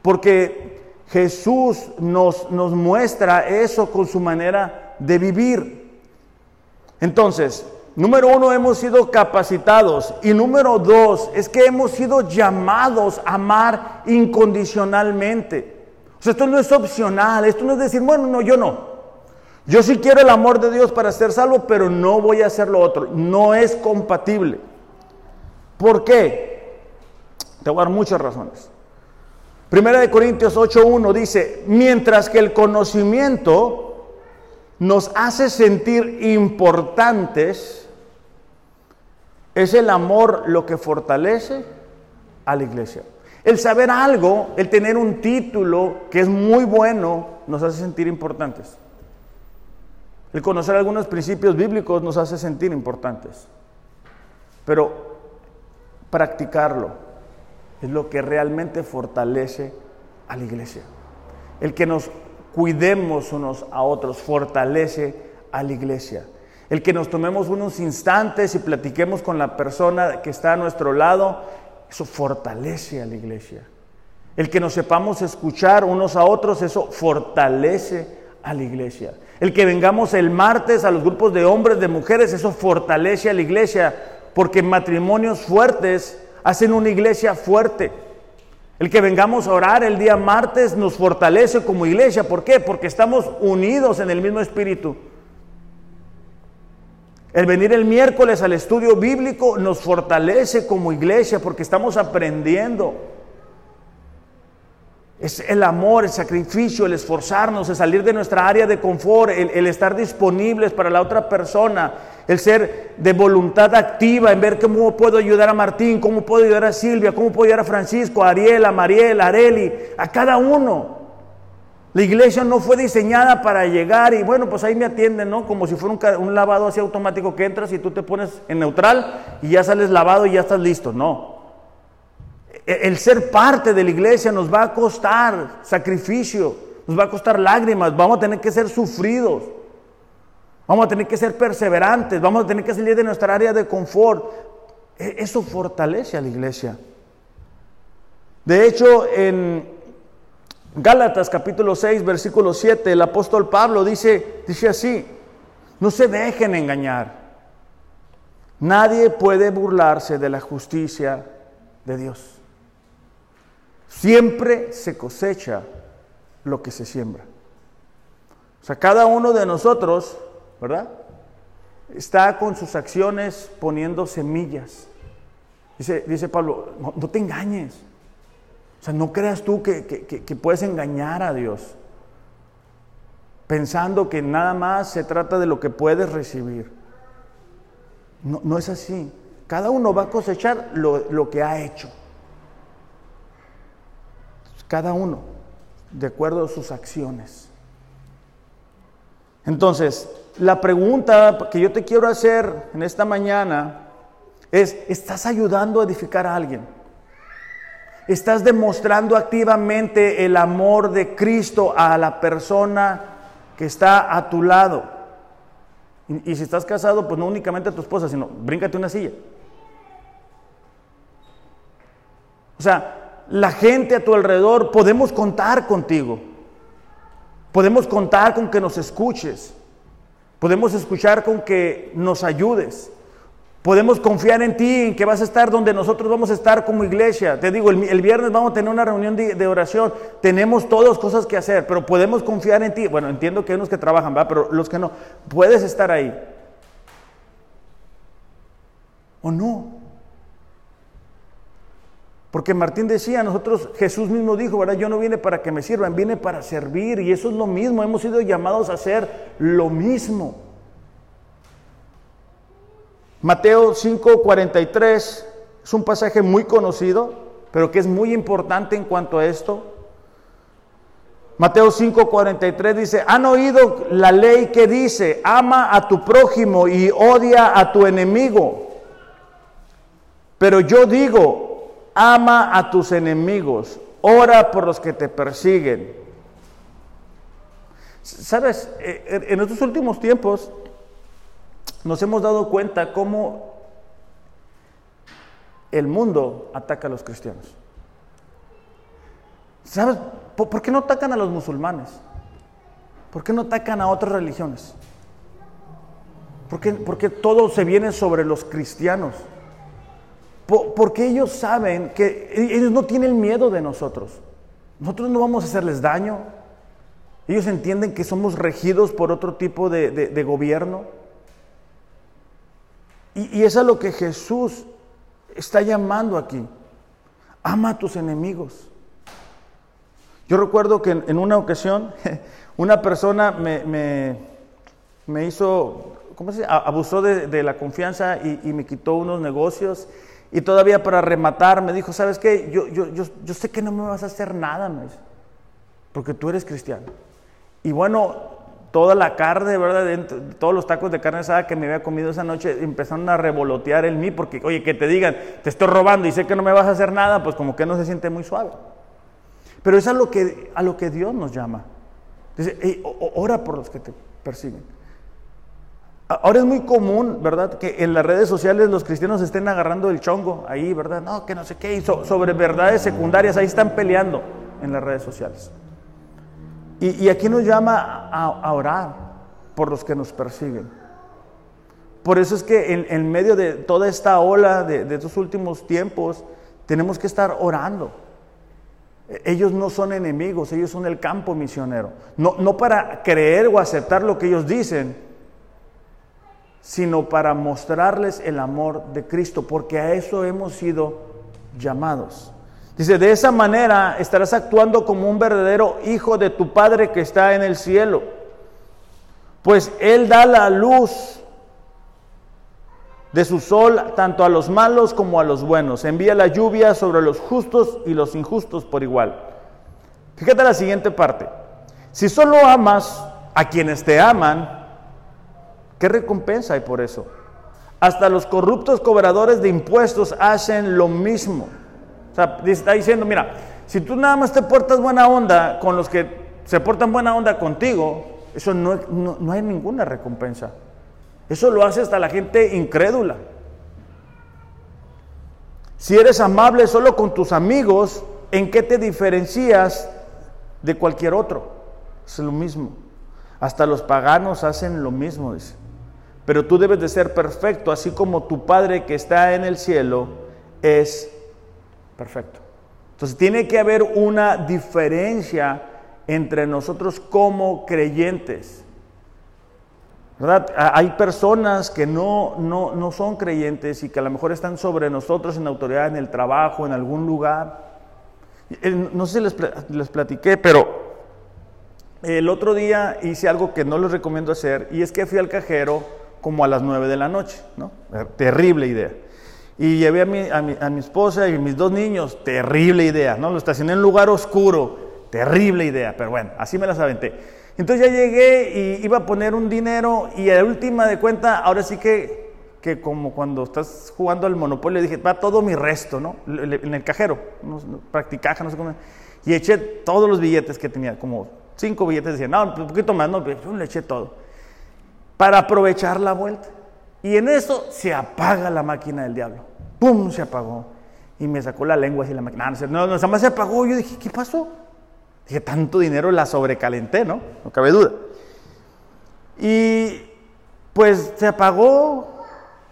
A: porque Jesús nos, nos muestra eso con su manera de vivir. Entonces, número uno, hemos sido capacitados. Y número dos, es que hemos sido llamados a amar incondicionalmente. Esto no es opcional, esto no es decir, bueno, no, yo no. Yo sí quiero el amor de Dios para ser salvo, pero no voy a hacer lo otro. No es compatible. ¿Por qué? Te voy a dar muchas razones. Primera de Corintios 8.1 dice, mientras que el conocimiento nos hace sentir importantes, es el amor lo que fortalece a la iglesia. El saber algo, el tener un título que es muy bueno, nos hace sentir importantes. El conocer algunos principios bíblicos nos hace sentir importantes. Pero practicarlo es lo que realmente fortalece a la iglesia. El que nos cuidemos unos a otros, fortalece a la iglesia. El que nos tomemos unos instantes y platiquemos con la persona que está a nuestro lado, eso fortalece a la iglesia. El que nos sepamos escuchar unos a otros, eso fortalece a la iglesia. El que vengamos el martes a los grupos de hombres, de mujeres, eso fortalece a la iglesia, porque matrimonios fuertes hacen una iglesia fuerte. El que vengamos a orar el día martes nos fortalece como iglesia. ¿Por qué? Porque estamos unidos en el mismo espíritu. El venir el miércoles al estudio bíblico nos fortalece como iglesia porque estamos aprendiendo. Es el amor, el sacrificio, el esforzarnos, el salir de nuestra área de confort, el, estar disponibles para la otra persona, el ser de voluntad activa, en ver cómo puedo ayudar a Martín, cómo puedo ayudar a Silvia, cómo puedo ayudar a Francisco, a Ariel, a Mariel, a Areli, a cada uno. La iglesia no fue diseñada para llegar y bueno, pues ahí me atienden, ¿no? Como si fuera un, un lavado así automático que entras y tú te pones en neutral y ya sales lavado y ya estás listo. No. E, el ser parte de la iglesia nos va a costar sacrificio, nos va a costar lágrimas, vamos a tener que ser sufridos, vamos a tener que ser perseverantes, vamos a tener que salir de nuestra área de confort. E, eso fortalece a la iglesia. De hecho, en Gálatas capítulo 6, versículo 7, el apóstol Pablo dice, dice así, no se dejen engañar. Nadie puede burlarse de la justicia de Dios. Siempre se cosecha lo que se siembra. O sea, cada uno de nosotros, ¿verdad? Está con sus acciones poniendo semillas. Dice, dice Pablo, no, te engañes. O sea, no creas tú que, que, puedes engañar a Dios pensando que nada más se trata de lo que puedes recibir. No, no es así. Cada uno va a cosechar lo, lo que ha hecho. Cada uno, de acuerdo a sus acciones. Entonces, la pregunta que yo te quiero hacer en esta mañana es, ¿estás ayudando a edificar a alguien? ¿Estás demostrando activamente el amor de Cristo a la persona que está a tu lado? Y, si estás casado, pues no únicamente a tu esposa, sino bríncate una silla. O sea, la gente a tu alrededor, podemos contar contigo. Podemos contar con que nos escuches. Podemos escuchar con que nos ayudes. Podemos confiar en ti, en que vas a estar donde nosotros vamos a estar como iglesia. Te digo, el, viernes vamos a tener una reunión de, oración. Tenemos todas cosas que hacer, pero podemos confiar en ti. Bueno, entiendo que hay unos que trabajan, ¿va? pero los que no, puedes estar ahí. ¿O no? Porque Martín decía, nosotros, Jesús mismo dijo, ¿verdad? Yo no vine para que me sirvan, vine para servir. Y eso es lo mismo, hemos sido llamados a hacer lo mismo. Mateo 5:43 es un pasaje muy conocido, pero que es muy importante en cuanto a esto. Mateo 5:43 dice, han oído la ley que dice, ama a tu prójimo y odia a tu enemigo. Pero yo digo, ama a tus enemigos, ora por los que te persiguen. Sabes, eh, en estos últimos tiempos nos hemos dado cuenta cómo el mundo ataca a los cristianos. ¿Sabes? ¿Por qué no atacan a los musulmanes? ¿Por qué no atacan a otras religiones? ¿Por qué, porque todo se viene sobre los cristianos? Porque ellos saben que ellos no tienen miedo de nosotros. Nosotros no vamos a hacerles daño. Ellos entienden que somos regidos por otro tipo de, gobierno. Y, es a lo que Jesús está llamando aquí. Ama a tus enemigos. Yo recuerdo que en, una ocasión una persona me, me, hizo, ¿cómo se dice? Abusó de, la confianza y, y me quitó unos negocios y todavía para rematar me dijo, ¿sabes qué? Yo, yo, yo, yo sé que no me vas a hacer nada, me porque tú eres cristiano. Y bueno, toda la carne, ¿verdad? todos los tacos de carne asada que me había comido esa noche empezaron a revolotear en mí, porque, oye, que te digan, te estoy robando y sé que no me vas a hacer nada, pues como que no se siente muy suave. Pero es a lo que, a lo que Dios nos llama. Dice, ora por los que te persiguen. Ahora es muy común, ¿verdad? Que en las redes sociales los cristianos estén agarrando el chongo ahí, ¿verdad? No, que no sé qué, sobre verdades secundarias, ahí están peleando en las redes sociales. Y, aquí nos llama a, orar por los que nos persiguen. Por eso es que en, medio de toda esta ola de, estos últimos tiempos, tenemos que estar orando. Ellos no son enemigos, ellos son el campo misionero. No, no para creer o aceptar lo que ellos dicen, sino para mostrarles el amor de Cristo, porque a eso hemos sido llamados. Dice, de esa manera estarás actuando como un verdadero hijo de tu Padre que está en el cielo, pues Él da la luz de su sol tanto a los malos como a los buenos. Envía la lluvia sobre los justos y los injustos por igual. Fíjate la siguiente parte. Si solo amas a quienes te aman, ¿Qué recompensa hay por eso? Hasta los corruptos cobradores de impuestos hacen lo mismo. Está diciendo, mira, si tú nada más te portas buena onda con los que se portan buena onda contigo, eso no, no hay ninguna recompensa. Eso lo hace hasta la gente incrédula. Si eres amable solo con tus amigos, ¿en qué te diferencias de cualquier otro? Es lo mismo. Hasta los paganos hacen lo mismo, dice pero tú debes de ser perfecto, así como tu Padre que está en el cielo es perfecto. Entonces tiene que haber una diferencia entre nosotros como creyentes. ¿Verdad? Hay personas que no, no, no son creyentes y que a lo mejor están sobre nosotros en autoridad, en el trabajo, en algún lugar. No sé si les, les platiqué, pero el otro día hice algo que no les recomiendo hacer y es que fui al cajero como a las 9 de la noche, ¿no? Terrible idea. Y llevé a mi, a mi, esposa y mis dos niños, terrible idea, ¿no? Lo estacioné en un lugar oscuro, terrible idea, pero bueno, así me las aventé. Entonces ya llegué y iba a poner un dinero y a la última de cuenta, ahora sí que, que como cuando estás jugando al monopolio, dije, va todo mi resto, ¿no? En el cajero, no, practicaja, no sé cómo. Y eché todos los billetes que tenía, como cinco billetes, decía, no, un poquito más, no, yo le eché todo. para aprovechar la vuelta. Y en eso se apaga la máquina del diablo. ¡Pum! Se apagó. Y me sacó la lengua así la máquina. No, no, más se apagó. Yo dije, ¿qué pasó? Dije, tanto dinero la sobrecalenté, ¿no? No cabe duda. Y pues se apagó.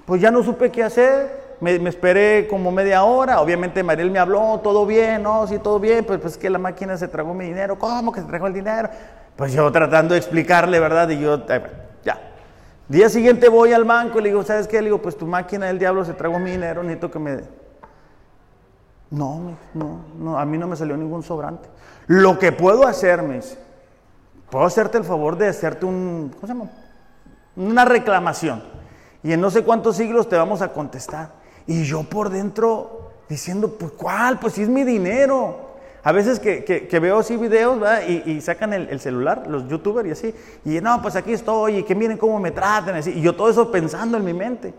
A: Pues ya no supe qué hacer. Me, esperé como media hora. Obviamente Mariel me habló, todo bien, no, sí, todo bien. Pues, pues que la máquina se tragó mi dinero. ¿Cómo que se tragó el dinero? Pues yo tratando de explicarle, ¿verdad? Y yo, ya. Día siguiente voy al banco y le digo, ¿sabes qué? Le digo, pues tu máquina del diablo se tragó mi dinero, necesito que me... No, no, no, a mí no me salió ningún sobrante. Lo que puedo hacerme es, puedo hacerte el favor de hacerte. Una reclamación. Y en no sé cuántos siglos te vamos a contestar. Y yo por dentro diciendo, pues ¿cuál? Pues si es mi dinero. A veces que, veo así videos y, sacan el, celular, los youtubers y así, y no, pues aquí estoy, y que miren cómo me tratan, así, y yo todo eso pensando en mi mente.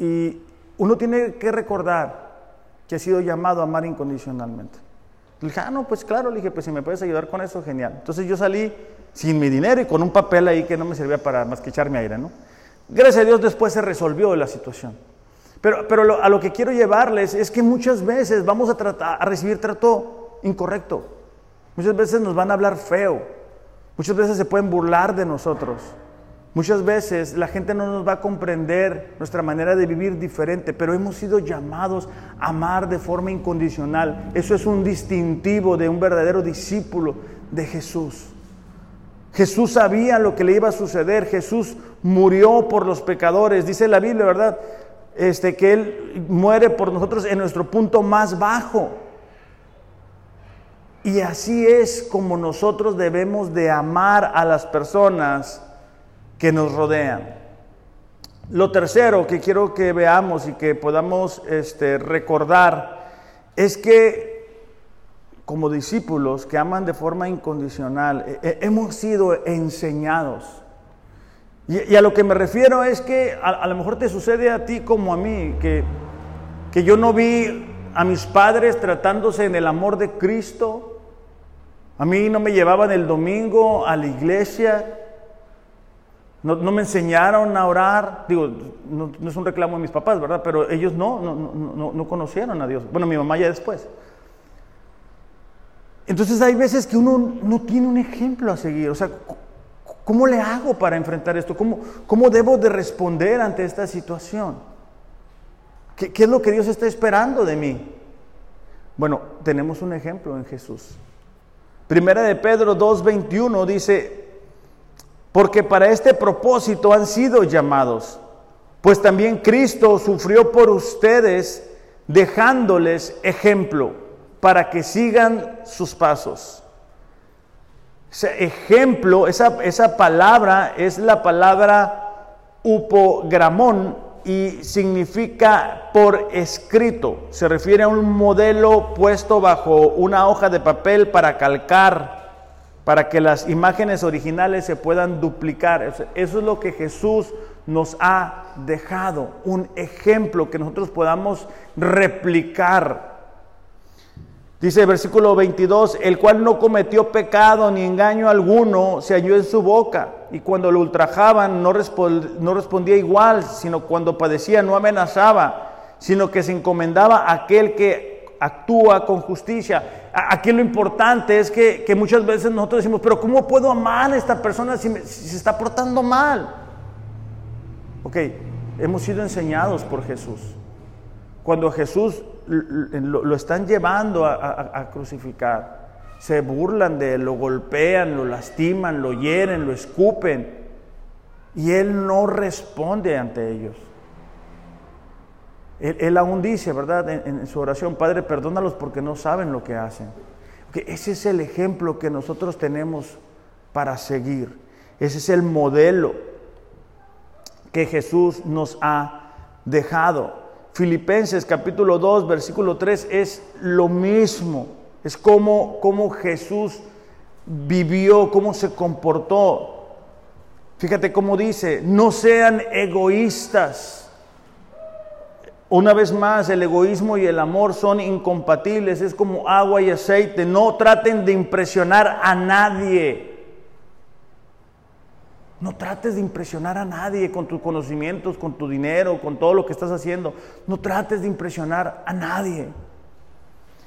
A: Y uno tiene que recordar que ha sido llamado a amar incondicionalmente. Le dije, ah, no, pues claro, le dije, pues si me puedes ayudar con eso, genial. Entonces yo salí sin mi dinero y con un papel ahí que no me servía para más que echarme aire, ¿no? Gracias a Dios después se resolvió la situación. Pero, pero a lo que quiero llevarles es que muchas veces vamos a, recibir trato incorrecto. Muchas veces nos van a hablar feo. Muchas veces se pueden burlar de nosotros. Muchas veces la gente no nos va a comprender nuestra manera de vivir diferente, pero hemos sido llamados a amar de forma incondicional. Eso es un distintivo de un verdadero discípulo de Jesús. Jesús sabía lo que le iba a suceder. Jesús murió por los pecadores. Dice la Biblia, ¿verdad? Este, que Él muere por nosotros en nuestro punto más bajo. Y así es como nosotros debemos de amar a las personas que nos rodean. Lo tercero que quiero que veamos y que podamos este, recordar es que como discípulos que aman de forma incondicional, eh, eh, hemos sido enseñados. Y, a lo que me refiero es que a, lo mejor te sucede a ti como a mí, que, que yo no vi a mis padres tratándose en el amor de Cristo. A mí no me llevaban el domingo a la iglesia, no, me enseñaron a orar. Digo, no, es un reclamo de mis papás, ¿verdad? Pero ellos no, no, no conocieron a Dios. Bueno, mi mamá ya después. Entonces hay veces que uno no tiene un ejemplo a seguir. O sea, ¿cómo le hago para enfrentar esto? ¿Cómo, cómo debo de responder ante esta situación? ¿Qué, ¿Qué es lo que Dios está esperando de mí? Bueno, tenemos un ejemplo en Jesús. Primera de Pedro 2.21 dice, porque para este propósito han sido llamados, pues también Cristo sufrió por ustedes dejándoles ejemplo para que sigan sus pasos. Ese ejemplo, esa, esa palabra es la palabra upogramón y significa por escrito. Se refiere a un modelo puesto bajo una hoja de papel para calcar, para que las imágenes originales se puedan duplicar. Eso es lo que Jesús nos ha dejado, un ejemplo que nosotros podamos replicar Dice el versículo 22, el cual no cometió pecado ni engaño alguno, se halló en su boca, y cuando lo ultrajaban no, no respondía igual, sino cuando padecía no amenazaba, sino que se encomendaba a aquel que actúa con justicia. Aquí lo importante es que, muchas veces nosotros decimos, pero ¿cómo puedo amar a esta persona si, si se está portando mal? Ok, hemos sido enseñados por Jesús. Cuando Jesús lo, están llevando a, crucificar. Se burlan de él, lo golpean, lo lastiman, lo hieren, lo escupen. Y él no responde ante ellos. Él, aún dice, ¿verdad? En, su oración, Padre, perdónalos porque no saben lo que hacen. ese es el ejemplo que nosotros tenemos para seguir. Ese es el modelo que Jesús nos ha dejado. Filipenses capítulo 2, versículo 3 es lo mismo. Es como, como Jesús vivió, cómo se comportó. Fíjate cómo dice, no sean egoístas. Una vez más, el egoísmo y el amor son incompatibles, es como agua y aceite. No traten de impresionar a nadie. No trates de impresionar a nadie con tus conocimientos, con tu dinero, con todo lo que estás haciendo. No trates de impresionar a nadie.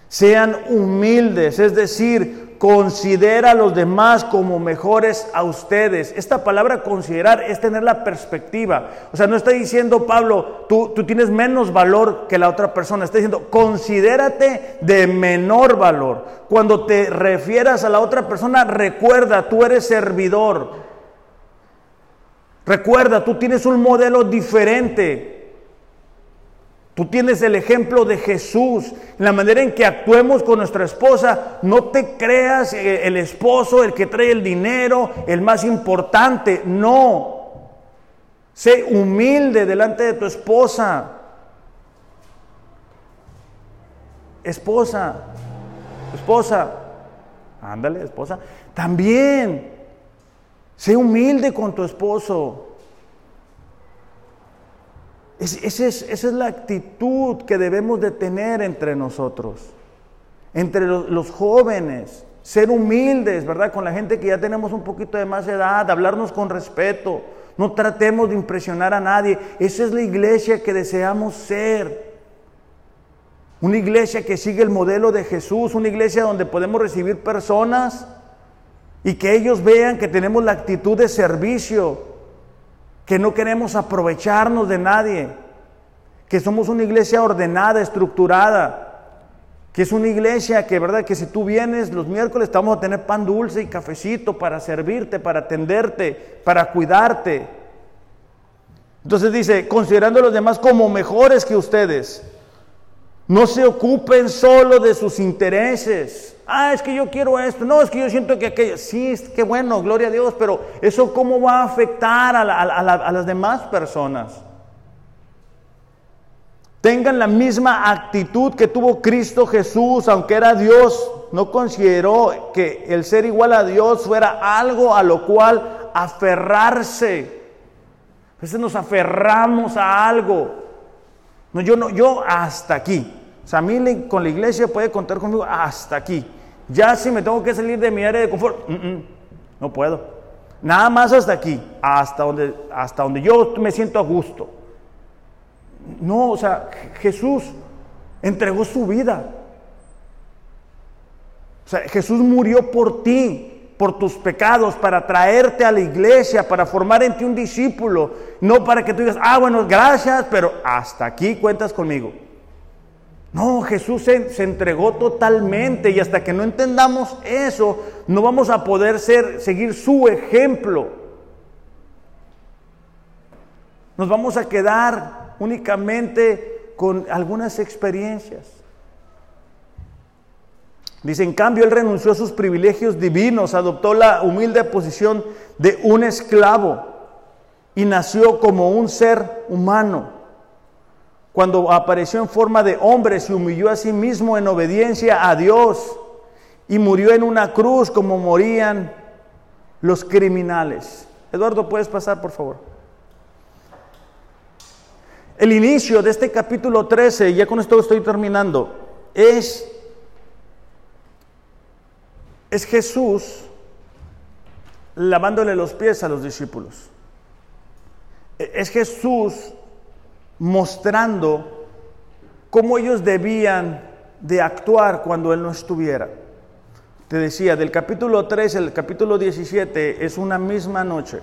A: Sean humildes, es decir, considera a los demás como mejores a ustedes. Esta palabra considerar es tener la perspectiva. O sea, no está diciendo Pablo, tú, tú tienes menos valor que la otra persona. Está diciendo, considérate de menor valor. Cuando te refieras a la otra persona, recuerda, tú eres servidor. Recuerda, tú tienes un modelo diferente. Tú tienes el ejemplo de Jesús, la manera en que actuemos con nuestra esposa. No te creas eh, el esposo, el que trae el dinero, el más importante. No. Sé humilde delante de tu esposa. Esposa, esposa, ándale, esposa. También, sé humilde con tu esposo esa, es, la actitud que debemos de tener entre nosotros, entre los, jóvenes, ser humildes, ¿verdad? Con la gente que ya tenemos un poquito de más edad, hablarnos con respeto, no tratemos de impresionar a nadie. Esa es la iglesia que deseamos ser. Una iglesia que sigue el modelo de Jesús, una iglesia donde podemos recibir personas y que ellos vean que tenemos la actitud de servicio, que no queremos aprovecharnos de nadie, que somos una iglesia ordenada, estructurada, que es una iglesia que, ¿verdad? Que si tú vienes los miércoles, te vamos a tener pan dulce y cafecito para servirte, para atenderte, para cuidarte. Entonces dice, considerando a los demás como mejores que ustedes, no se ocupen solo de sus intereses. Ah, es que yo quiero esto. No, es que yo siento que aquello. Sí, es que bueno, gloria a Dios, pero eso cómo va a afectar a, las demás personas. Tengan la misma actitud que tuvo Cristo Jesús, aunque era Dios. No consideró que el ser igual a Dios fuera algo a lo cual aferrarse. A nos aferramos a algo. No, yo no, yo hasta aquí. O sea, a mí con la iglesia puede contar conmigo hasta aquí. Ya si me tengo que salir de mi área de confort, mm, mm, no puedo. Nada más hasta aquí, hasta donde, hasta donde yo me siento a gusto. No, o sea, Jesús entregó su vida. O sea, Jesús murió por ti, por tus pecados, para traerte a la iglesia, para formar en ti un discípulo. No para que tú digas, ah, bueno, gracias, pero hasta aquí cuentas conmigo. No, Jesús se, entregó totalmente y hasta que no entendamos eso, no vamos a poder ser, seguir su ejemplo. Nos vamos a quedar únicamente con algunas experiencias. Dice, en cambio, él renunció a sus privilegios divinos, adoptó la humilde posición de un esclavo y nació como un ser humano cuando apareció en forma de hombre, se humilló a sí mismo en obediencia a Dios y murió en una cruz como morían los criminales. Eduardo, ¿puedes pasar, por favor? El inicio de este capítulo 13, ya con esto estoy terminando, es, es Jesús lavándole los pies a los discípulos. Es Jesús mostrando cómo ellos debían de actuar cuando Él no estuviera. Te decía, del capítulo 3 al capítulo 17 es una misma noche.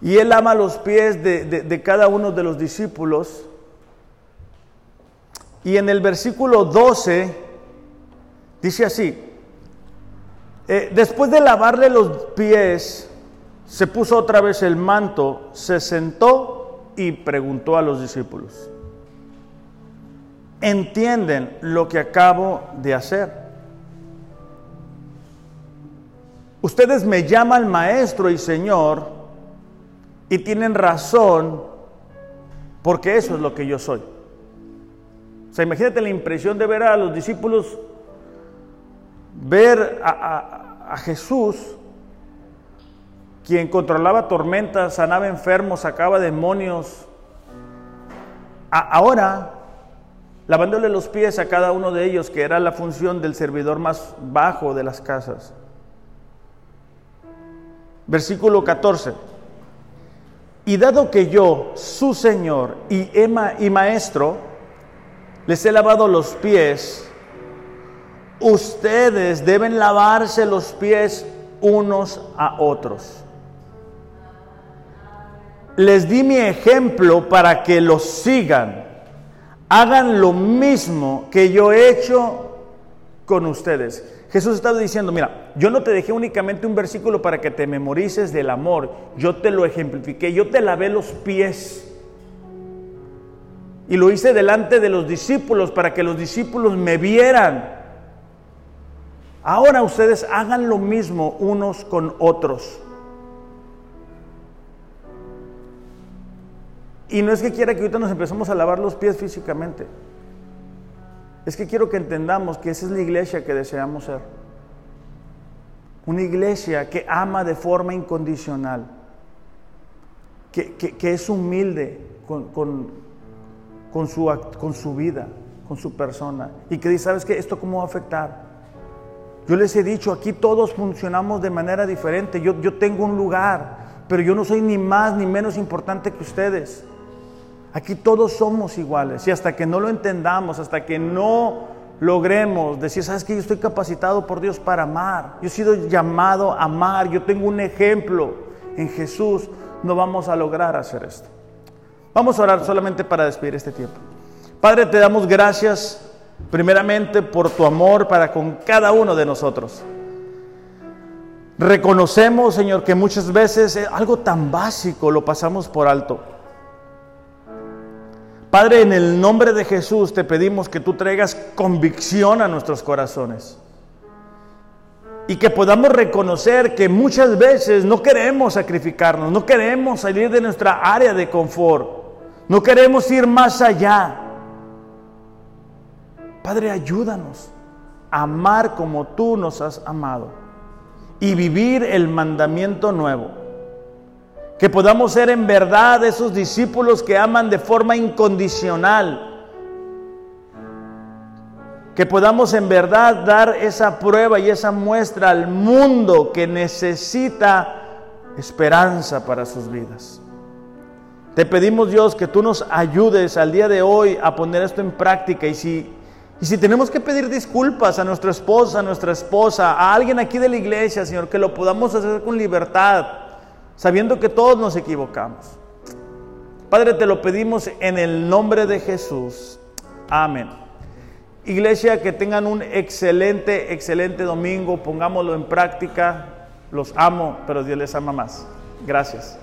A: Y Él ama los pies de, cada uno de los discípulos. Y en el versículo 12 dice así, eh, después de lavarle los pies, se puso otra vez el manto, se sentó y preguntó a los discípulos, ¿entienden lo que acabo de hacer? Ustedes me llaman maestro y señor y tienen razón porque eso es lo que yo soy. O sea, imagínate la impresión de ver a los discípulos, ver a, Jesús quien controlaba tormentas, sanaba enfermos, sacaba demonios. ahora, lavándole los pies a cada uno de ellos, que era la función del servidor más bajo de las casas. Versículo 14. Y dado que yo, su Señor y, Ema, y Maestro, les he lavado los pies, ustedes deben lavarse los pies unos a otros. Les di mi ejemplo para que los sigan. Hagan lo mismo que yo he hecho con ustedes. Jesús estaba diciendo, mira, yo no te dejé únicamente un versículo para que te memorices del amor, yo te lo ejemplifiqué, yo te lavé los pies. Y lo hice delante de los discípulos para que los discípulos me vieran. Ahora ustedes hagan lo mismo unos con otros. Y no es que quiera que ahorita nos empezamos a lavar los pies físicamente. Es que quiero que entendamos que esa es la iglesia que deseamos ser. Una iglesia que ama de forma incondicional, que, es humilde con, con, su, con su vida, con su persona, y que dice, ¿sabes qué? ¿Esto cómo va a afectar? Yo les he dicho, aquí todos funcionamos de manera diferente. Yo, yo tengo un lugar, pero yo no soy ni más ni menos importante que ustedes. Aquí todos somos iguales y hasta que no lo entendamos, hasta que no logremos decir, sabes que yo estoy capacitado por Dios para amar, yo he sido llamado a amar, yo tengo un ejemplo en Jesús, no vamos a lograr hacer esto. Vamos a orar solamente para despedir este tiempo. Padre, te damos gracias primeramente por tu amor para con cada uno de nosotros. Reconocemos, Señor, que muchas veces algo tan básico lo pasamos por alto. Padre, en el nombre de Jesús te pedimos que tú traigas convicción a nuestros corazones. Y que podamos reconocer que muchas veces no queremos sacrificarnos, no queremos salir de nuestra área de confort, no queremos ir más allá. Padre, ayúdanos a amar como tú nos has amado y vivir el mandamiento nuevo que podamos ser en verdad esos discípulos que aman de forma incondicional. Que podamos en verdad dar esa prueba y esa muestra al mundo que necesita esperanza para sus vidas. Te pedimos Dios que tú nos ayudes al día de hoy a poner esto en práctica y si, y si tenemos que pedir disculpas a nuestra esposa, a nuestra esposa, a alguien aquí de la iglesia, Señor, que lo podamos hacer con libertad sabiendo que todos nos equivocamos. Padre, te lo pedimos en el nombre de Jesús. Amén. Iglesia, que tengan un excelente, excelente domingo. Pongámoslo en práctica. Los amo, pero Dios les ama más. Gracias.